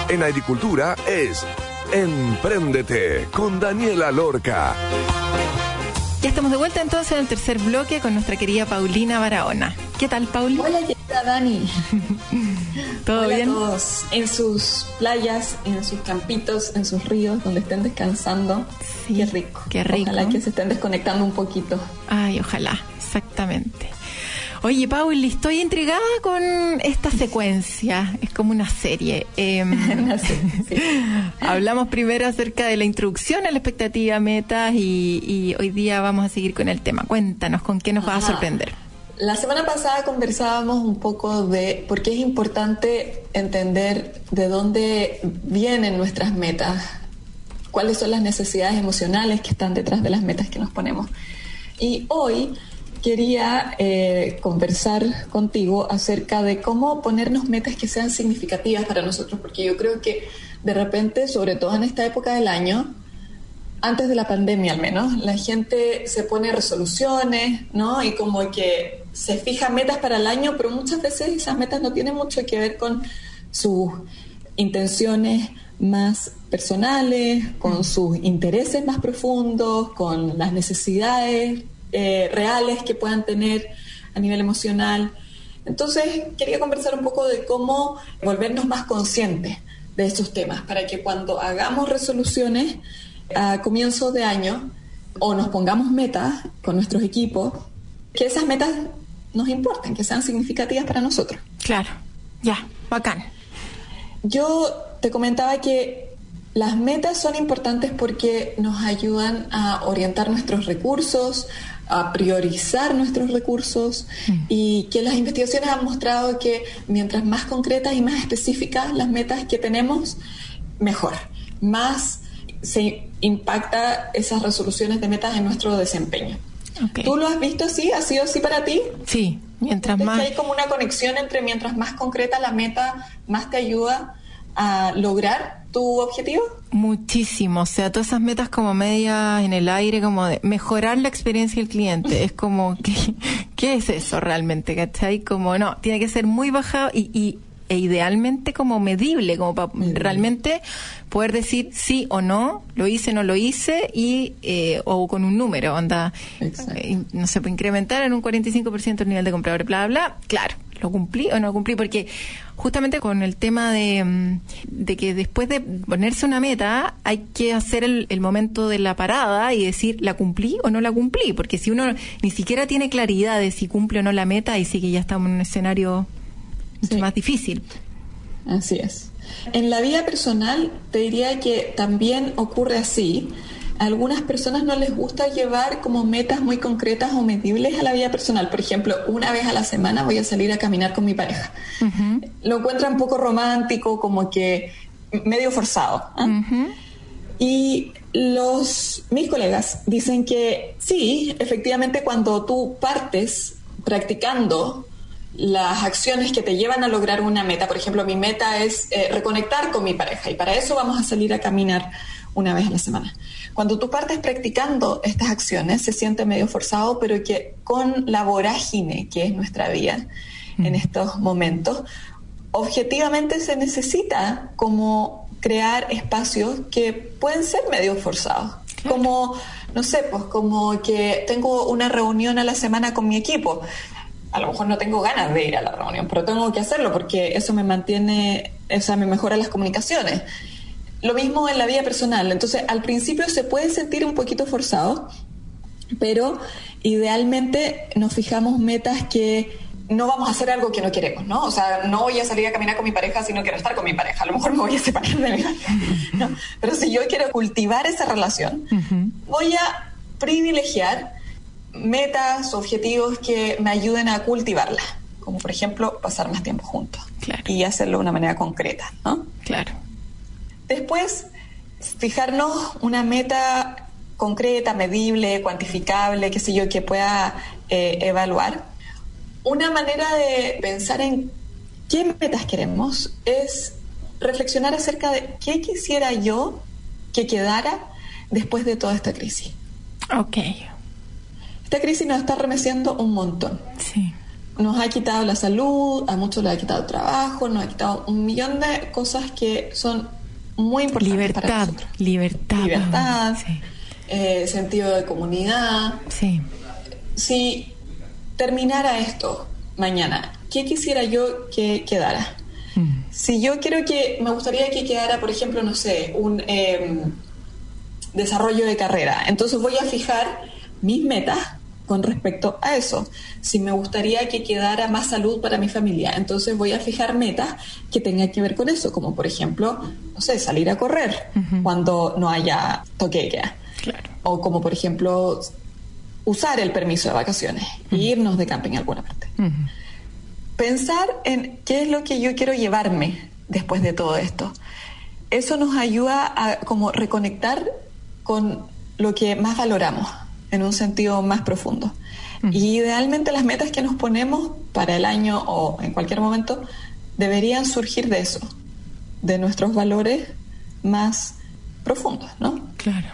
En agricultura es Empréndete con Daniela Lorca. Ya estamos de vuelta entonces en el tercer bloque con nuestra querida Paulina Barahona. ¿Qué tal, Pauli? Hola, querida Dani. ¿Todo Hola bien? a todos. En sus playas, en sus campitos, en sus ríos, donde estén descansando. Sí, qué rico. qué rico. Ojalá que se estén desconectando un poquito. Ay, ojalá, exactamente. Oye, Pauli, estoy intrigada con esta secuencia. Es como una serie. Em, Sí, sí. Hablamos primero acerca de la introducción a la expectativa metas y, y hoy día vamos a seguir con el tema. Cuéntanos, ¿con qué nos vas a Ajá. sorprender? La semana pasada conversábamos un poco de por qué es importante entender de dónde vienen nuestras metas, cuáles son las necesidades emocionales que están detrás de las metas que nos ponemos. Y hoy quería eh, conversar contigo acerca de cómo ponernos metas que sean significativas para nosotros, porque yo creo que de repente, sobre todo en esta época del año, antes de la pandemia al menos, la gente se pone resoluciones, ¿no? Y como que se fija metas para el año, pero muchas veces esas metas no tienen mucho que ver con sus intenciones más personales, con sus intereses más profundos, con las necesidades eh, reales que puedan tener a nivel emocional. Entonces, quería conversar un poco de cómo volvernos más conscientes de estos temas, para que cuando hagamos resoluciones a comienzo de año o nos pongamos metas con nuestros equipos, que esas metas nos importen, que sean significativas para nosotros. Claro, ya, bacán. Yo te comentaba que las metas son importantes porque nos ayudan a orientar nuestros recursos, a priorizar nuestros recursos y que las investigaciones han mostrado que mientras más concretas y más específicas las metas que tenemos, mejor. Más se impacta esas resoluciones de metas en nuestro desempeño. ¿Tú lo has visto así? ¿Ha sido así para ti? Sí, mientras ¿Es más... hay como una conexión entre mientras más concreta la meta, más te ayuda a lograr tu objetivo? Muchísimo, o sea, todas esas metas como medias en el aire, como de mejorar la experiencia del cliente, es como, ¿qué, qué es eso realmente? ¿Cachai? Como, no, tiene que ser muy bajado y, y e idealmente como medible, como para realmente poder decir sí o no, lo hice, no lo hice, y eh, o con un número, onda, eh, no sé, pues incrementar en un 45% el nivel de compradores, bla, bla, bla, claro, lo cumplí o no lo cumplí, porque justamente con el tema de, mm, de que después de ponerse una meta hay que hacer el, el momento de la parada y decir, ¿la cumplí o no la cumplí? Porque si uno ni siquiera tiene claridad de si cumple o no la meta, ahí sí que ya estamos en un escenario mucho Sí. más difícil. Así es. En la vida personal te diría que también ocurre así. A algunas personas no les gusta llevar como metas muy concretas o medibles a la vida personal. Por ejemplo, una vez a la semana voy a salir a caminar con mi pareja. Lo encuentran un poco romántico, como que medio forzado. ¿ah? Y los mis colegas dicen que sí, efectivamente cuando tú partes practicando las acciones que te llevan a lograr una meta, por ejemplo, mi meta es eh, reconectar con mi pareja y para eso vamos a salir a caminar una vez a la semana. Cuando tú partes practicando estas acciones, se siente medio forzado, pero que con la vorágine que es nuestra vida en estos momentos, objetivamente se necesita como crear espacios que pueden ser medio forzados. Como, no sé, pues como que tengo una reunión a la semana con mi equipo. A lo mejor no tengo ganas de ir a la reunión, pero tengo que hacerlo porque eso me mantiene, o sea, me mejora las comunicaciones. Lo mismo en la vida personal. Entonces, al principio se puede sentir un poquito forzado, pero idealmente nos fijamos metas que no vamos a hacer algo que no queremos, ¿no? O sea, no voy a salir a caminar con mi pareja si no quiero estar con mi pareja. A lo mejor me voy a separar de mi pareja. ¿no? Pero si yo quiero cultivar esa relación, voy a privilegiar metas, objetivos que me ayuden a cultivarla. Como por ejemplo, pasar más tiempo juntos. Y hacerlo de una manera concreta, ¿no? Claro. Después, fijarnos una meta concreta, medible, cuantificable, qué sé yo, que pueda eh, evaluar una manera de pensar en qué metas queremos es reflexionar acerca de qué quisiera yo que quedara después de toda esta crisis. Ok. Esta crisis nos está remeciendo un montón. Sí. Nos ha quitado la salud, a muchos les ha quitado el trabajo, nos ha quitado un millón de cosas que son muy importantes libertad, para nosotros. Libertad. Libertad, Sí. eh, sentido de comunidad. Sí. Si terminara esto mañana, ¿qué quisiera yo que quedara? Mm. Si yo quiero que, me gustaría que quedara, por ejemplo, no sé, un eh, desarrollo de carrera, entonces voy a fijar mis metas con respecto a eso. Si me gustaría que quedara más salud para mi familia, entonces voy a fijar metas que tengan que ver con eso, como por ejemplo, no sé, salir a correr cuando no haya toque de queda. Claro. O como por ejemplo, usar el permiso de vacaciones e irnos de camping a alguna parte. Pensar en qué es lo que yo quiero llevarme después de todo esto. Eso nos ayuda a como reconectar con lo que más valoramos en un sentido más profundo. Y idealmente las metas que nos ponemos para el año o en cualquier momento deberían surgir de eso, de nuestros valores más profundos, ¿no? Claro.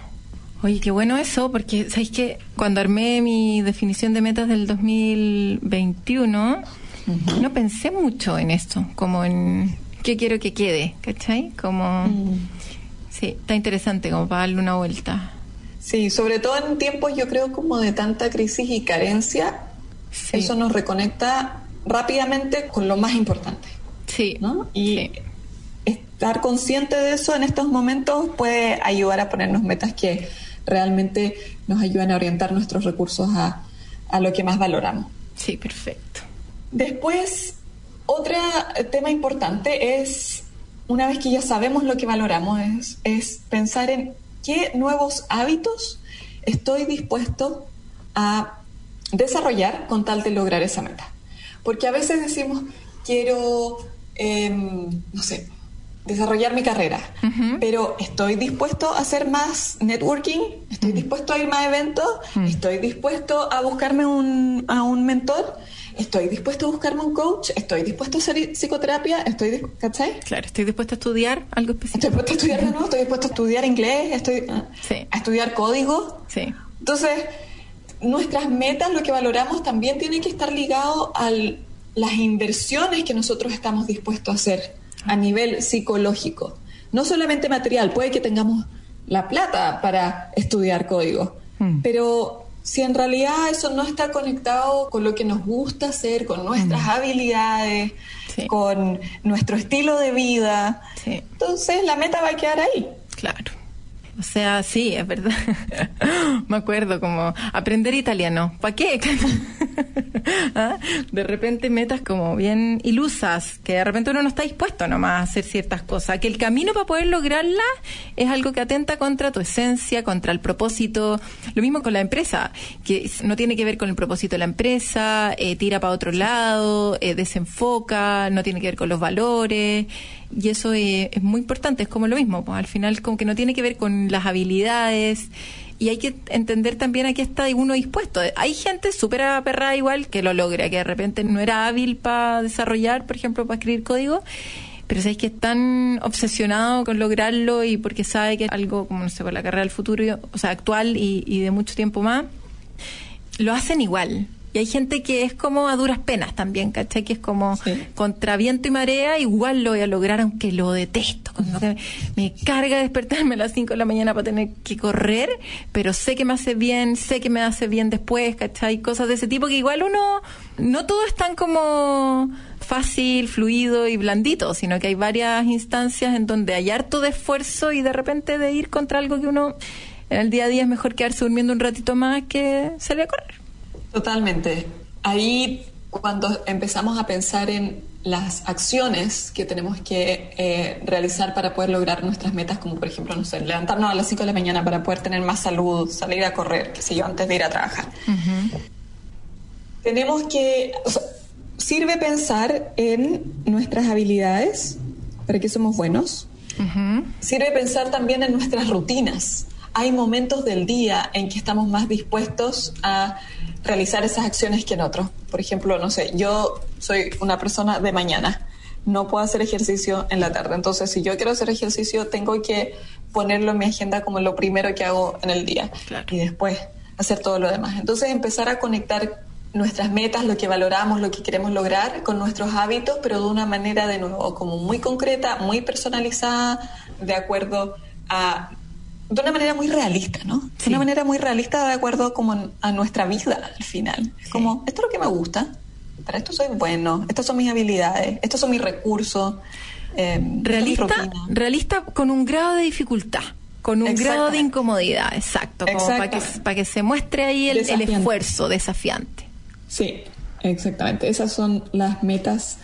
Oye, qué bueno eso, porque sabéis que cuando armé mi definición de metas del 2021, no pensé mucho en esto, como en qué quiero que quede, ¿cachai? Como. Sí, está interesante, como para darle una vuelta. Sí, sobre todo en tiempos yo creo como de tanta crisis y carencia, Sí. eso nos reconecta rápidamente con lo más importante, Sí. ¿no? Y Sí. estar consciente de eso en estos momentos puede ayudar a ponernos metas que realmente nos ayudan a orientar nuestros recursos a, a lo que más valoramos. Sí, perfecto. Después, otro tema importante es, una vez que ya sabemos lo que valoramos, es, es pensar en qué nuevos hábitos estoy dispuesto a desarrollar con tal de lograr esa meta. Porque a veces decimos, quiero, em, no sé, desarrollar mi carrera, pero estoy dispuesto a hacer más networking, estoy dispuesto a ir más a eventos, estoy dispuesto a buscarme un, a un mentor, estoy dispuesto a buscarme un coach, estoy dispuesto a hacer psicoterapia, estoy, ¿cachai? Claro, estoy dispuesta a estudiar algo Estoy específico. dispuesto a estudiar de nuevo, estoy dispuesto a estudiar inglés, estoy Sí. a estudiar código. Sí. Entonces, nuestras metas, lo que valoramos también tiene que estar ligado a las inversiones que nosotros estamos dispuestos a hacer a nivel psicológico. No solamente material, puede que tengamos la plata para estudiar código, Mm. pero si en realidad eso no está conectado con lo que nos gusta hacer, con nuestras habilidades, Sí. con nuestro estilo de vida, Sí. entonces la meta va a quedar ahí. Claro. O sea, sí, es verdad. Me acuerdo como aprender italiano. ¿Para qué? ¿Ah? De repente metas como bien ilusas, que de repente uno no está dispuesto nomás a hacer ciertas cosas. Que el camino para poder lograrla es algo que atenta contra tu esencia, contra el propósito. Lo mismo con la empresa, que no tiene que ver con el propósito de la empresa, eh, tira para otro lado, eh, desenfoca, no tiene que ver con los valores y eso es, muy importante, es como lo mismo, pues, al final como que no tiene que ver con las habilidades y hay que entender también a qué está uno dispuesto. Hay gente súper aperrada igual que lo logra, que de repente no era hábil para desarrollar, por ejemplo, para escribir código, pero sabéis que es tan obsesionado con lograrlo y porque sabe que es algo, como no sé, por la carrera del futuro, o sea, actual y de mucho tiempo más, lo hacen igual. Y hay gente que es como a duras penas también, ¿cachai? Que es como contra viento y marea, igual lo voy a lograr aunque lo detesto. Me carga despertarme a las 5 de la mañana para tener que correr, pero sé que me hace bien, sé que me hace bien después, ¿cachai? Cosas de ese tipo que igual uno, no todo es tan como fácil, fluido y blandito, sino que hay varias instancias en donde hay harto de esfuerzo y de repente de ir contra algo que uno en el día a día es mejor quedarse durmiendo un ratito más que salir a correr. Totalmente. Ahí cuando empezamos a pensar en las acciones que tenemos que eh, realizar para poder lograr nuestras metas, como por ejemplo, no sé, levantarnos a las 5 de la mañana para poder tener más salud, salir a correr, qué sé yo, antes de ir a trabajar. Tenemos que, sirve pensar en nuestras habilidades, para que somos buenos. Sirve pensar también en nuestras rutinas. Hay momentos del día en que estamos más dispuestos a realizar esas acciones que en otros. Por ejemplo, no sé, yo soy una persona de mañana, no puedo hacer ejercicio en la tarde. Entonces, si yo quiero hacer ejercicio, tengo que ponerlo en mi agenda como lo primero que hago en el día y después hacer todo lo demás. Entonces, empezar a conectar nuestras metas, lo que valoramos, lo que queremos lograr con nuestros hábitos, pero de una manera de nuevo como muy concreta, muy personalizada, de acuerdo a de una manera muy realista, ¿no? De una manera muy realista de acuerdo como a nuestra vida al final. Como, esto es lo que me gusta, para esto soy bueno, estas son mis habilidades, estos son mis recursos. Eh, realista, realista con un grado de dificultad con un grado de incomodidad, exacto, como para que, para que se muestre ahí el, el, esfuerzo desafiante. Sí, exactamente. Esas son las metas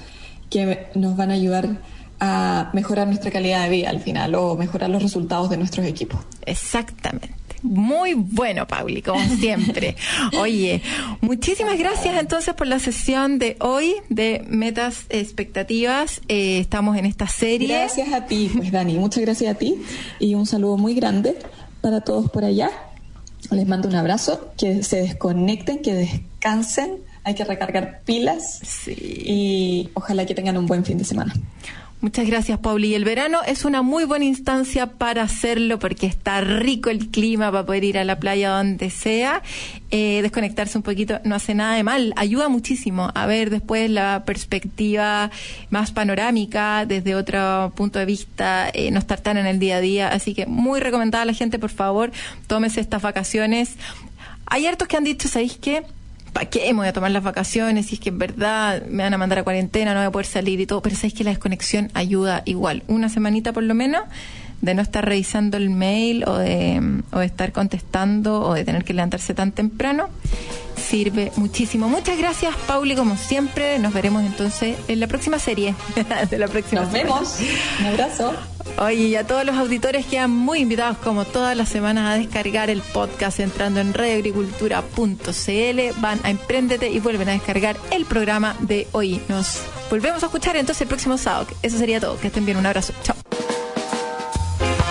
que nos van a ayudar a mejorar nuestra calidad de vida al final o mejorar los resultados de nuestros equipos. Exactamente. Muy bueno, Pauli, como siempre. Oye, muchísimas gracias entonces por la sesión de hoy de Metas Expectativas. Eh, estamos en esta serie. Gracias a ti, pues Dani, muchas gracias a ti y un saludo muy grande para todos por allá. Les mando un abrazo, que se desconecten, que descansen, hay que recargar pilas sí. y ojalá que tengan un buen fin de semana. Muchas gracias, Pauli. Y el verano es una muy buena instancia para hacerlo porque está rico el clima para poder ir a la playa donde sea. Eh, desconectarse un poquito no hace nada de mal. Ayuda muchísimo a ver después la perspectiva más panorámica desde otro punto de vista, eh, no estar tan en el día a día. Así que muy recomendada a la gente, por favor, tómese estas vacaciones. Hay hartos que han dicho, ¿sabéis qué? ¿Para qué me voy a tomar las vacaciones? Si es que en verdad me van a mandar a cuarentena, no voy a poder salir y todo. Pero sabes que la desconexión ayuda igual. Una semanita por lo menos de no estar revisando el mail o de, o de estar contestando o de tener que levantarse tan temprano sirve muchísimo. Muchas gracias, Pauli, como siempre. Nos veremos entonces en la próxima serie de la próxima Nos vemos. Un abrazo. Oye, y a todos los auditores quedan muy invitados, como todas las semanas, a descargar el podcast entrando en radioagricultura.cl. Van a Emprendete y vuelven a descargar el programa de hoy. Nos volvemos a escuchar entonces el próximo sábado. Eso sería todo. Que estén bien. Un abrazo. Chao.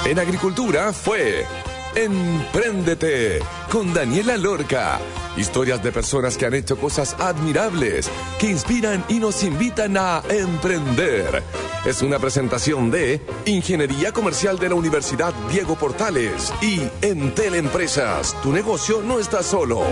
En Agricultura fue Empréndete con Daniela Lorca. Historias de personas que han hecho cosas admirables, que inspiran y nos invitan a emprender. Es una presentación de Ingeniería Comercial de la Universidad Diego Portales y Entel Empresas. Tu negocio no está solo.